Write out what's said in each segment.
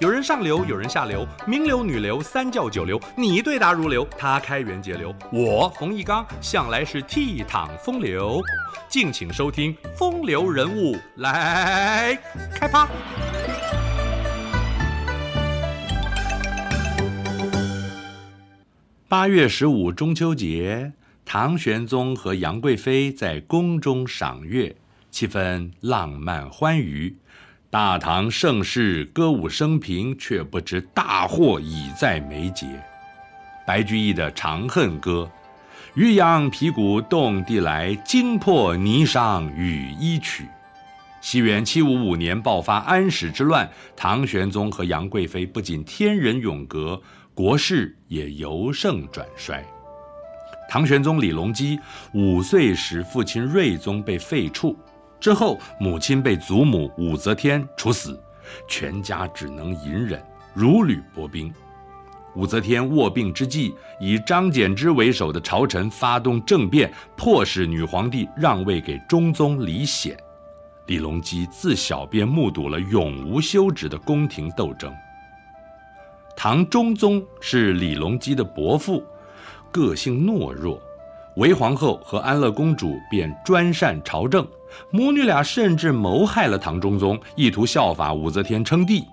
有人上流，有人下流，名流、女流、三教九流，你对答如流，他开源节流，我冯一刚向来是倜傥风流。敬请收听《风流人物》来开趴。八月十五中秋节，唐玄宗和杨贵妃在宫中赏月，气氛浪漫欢愉。大唐盛世，歌舞升平，却不知大祸已在眉睫。白居易的《长恨歌》：“渔阳鼙鼓动地来，惊破霓裳羽衣曲。”西元七五五年爆发安史之乱，唐玄宗和杨贵妃不仅天人永隔，国势也由盛转衰。唐玄宗李隆基五岁时，父亲睿宗被废黜。之后，母亲被祖母武则天处死，全家只能隐忍，如履薄冰。武则天卧病之际，以张柬之为首的朝臣发动政变，迫使女皇帝让位给中宗李显。李隆基自小便目睹了永无休止的宫廷斗争。唐中宗是李隆基的伯父，个性懦弱。韦皇后和安乐公主便专擅朝政，母女俩甚至谋害了唐中宗，意图效法武则天称帝。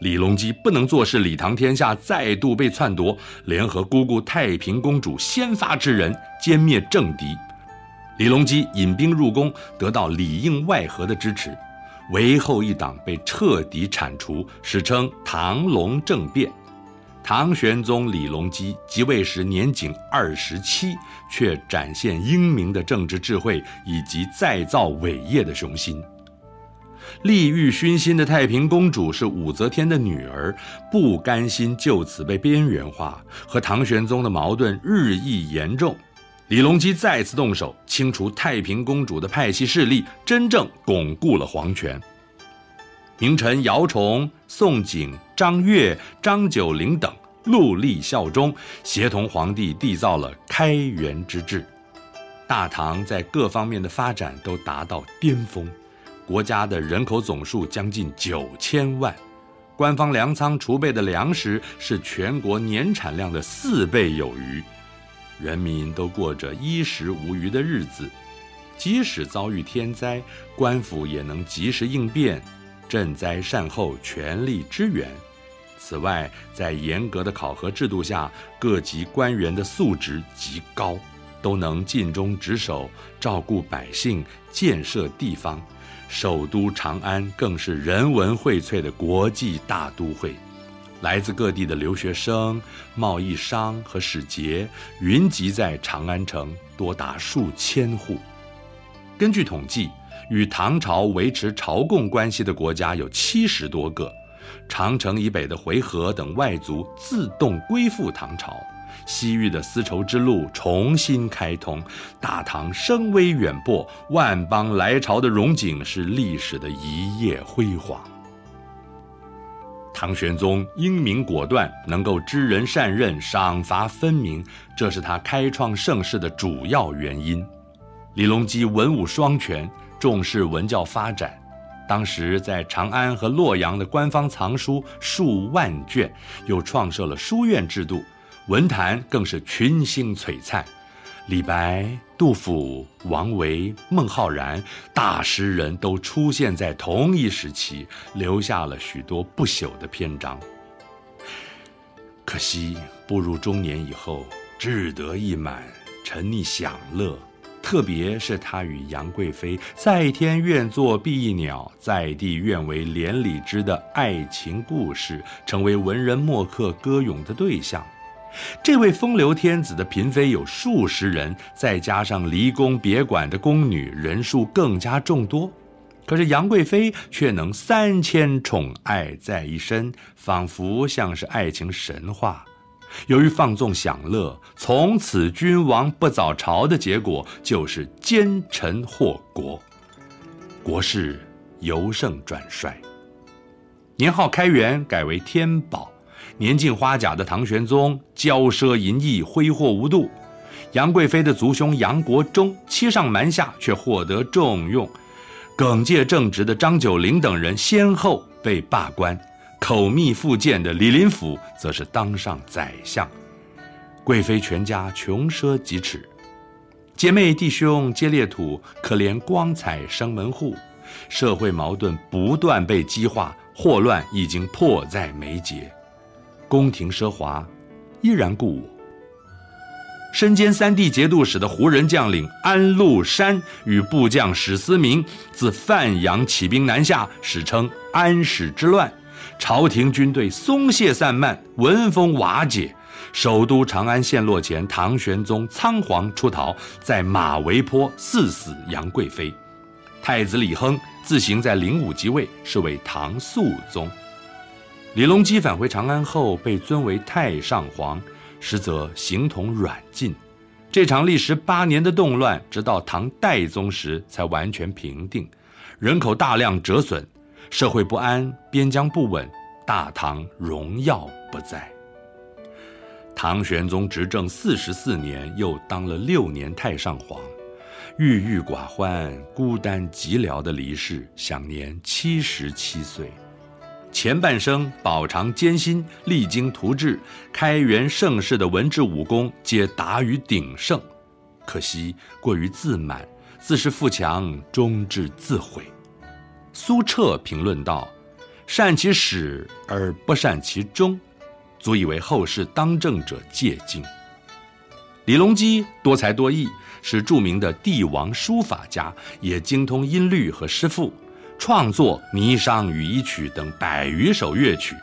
李隆基不能坐视李唐天下再度被篡夺，联合姑姑太平公主先发制人，歼灭政敌。李隆基引兵入宫，得到里应外合的支持，韦后一党被彻底铲除，史称唐隆政变。唐玄宗李隆基即位时年仅二十七，却展现英明的政治智慧以及再造伟业的雄心。利欲熏心的太平公主是武则天的女儿，不甘心就此被边缘化，和唐玄宗的矛盾日益严重。李隆基再次动手，清除太平公主的派系势力，真正巩固了皇权。名臣姚崇、宋璟、张悦、张九龄等戮力效忠，协同皇帝缔造了开元之治。大唐在各方面的发展都达到巅峰，国家的人口总数将近九千万，官方粮仓储备的粮食是全国年产量的四倍有余，人民都过着衣食无虞的日子。即使遭遇天灾，官府也能及时应变。赈灾善后，全力支援。此外，在严格的考核制度下，各级官员的素质极高，都能尽忠职守，照顾百姓，建设地方。首都长安更是人文荟萃的国际大都会，来自各地的留学生、贸易商和使节云集在长安城，多达数千户。根据统计，与唐朝维持朝贡关系的国家有七十多个，长城以北的回纥等外族自动归附唐朝，西域的丝绸之路重新开通，大唐声威远播，万邦来朝的荣景是历史的一夜辉煌。唐玄宗英明果断，能够知人善任，赏罚分明，这是他开创盛世的主要原因。李隆基文武双全。重视文教发展，当时在长安和洛阳的官方藏书数万卷，又创设了书院制度，文坛更是群星璀璨。李白、杜甫、王维、孟浩然大诗人都出现在同一时期，留下了许多不朽的篇章。可惜步入中年以后，志得意满，沉溺享乐。特别是他与杨贵妃在天愿作比翼鸟，在地愿为连理枝的爱情故事，成为文人墨客歌咏的对象。这位风流天子的嫔妃有数十人，再加上离宫别馆的宫女，人数更加众多。可是杨贵妃却能三千宠爱在一身，仿佛像是爱情神话。由于放纵享乐，从此君王不早朝的结果就是奸臣祸国，国势由盛转衰。年号开元改为天宝，年近花甲的唐玄宗骄奢淫逸，挥霍无度。杨贵妃的族兄杨国忠欺上瞒下，却获得重用。耿介正直的张九龄等人先后被罢官。口蜜腹剑的李林甫则是当上宰相。贵妃全家穷奢极侈，姐妹弟兄皆列土，可怜光彩生门户。社会矛盾不断被激化，祸乱已经迫在眉睫。宫廷奢华依然故我。身兼三地节度使的胡人将领安禄山与部将史思明自范阳起兵南下，史称安史之乱。朝廷军队松懈散漫，文风瓦解。首都长安陷落前，唐玄宗仓皇出逃，在马嵬坡赐死杨贵妃。太子李亨自行在灵武即位，是为唐肃宗。李隆基返回长安后，被尊为太上皇。实则形同软禁，这场历时八年的动乱，直到唐代宗时才完全平定，人口大量折损，社会不安，边疆不稳，大唐荣耀不再。唐玄宗执政四十四年，又当了六年太上皇，郁郁寡欢、孤单寂寥的离世，享年七十七岁。前半生饱尝艰辛，励精图治，开元盛世的文治武功皆达于鼎盛。可惜过于自满，自恃富强，终至自毁。苏辙评论道：“善其始而不善其终，足以为后世当政者借镜。”李隆基多才多艺，是著名的帝王书法家，也精通音律和诗赋。创作《霓裳羽衣曲》等百余首乐曲，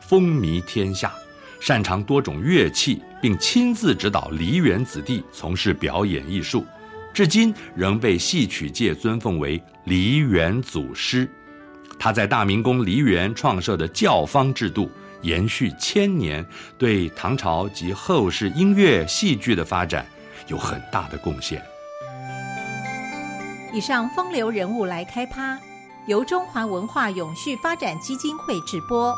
风靡天下。擅长多种乐器，并亲自指导梨园子弟从事表演艺术，至今仍被戏曲界尊奉为梨园祖师。他在大明宫梨园创设的教坊制度，延续千年，对唐朝及后世音乐戏剧的发展有很大的贡献。以上风流人物来开趴。由中华文化永续发展基金会直播。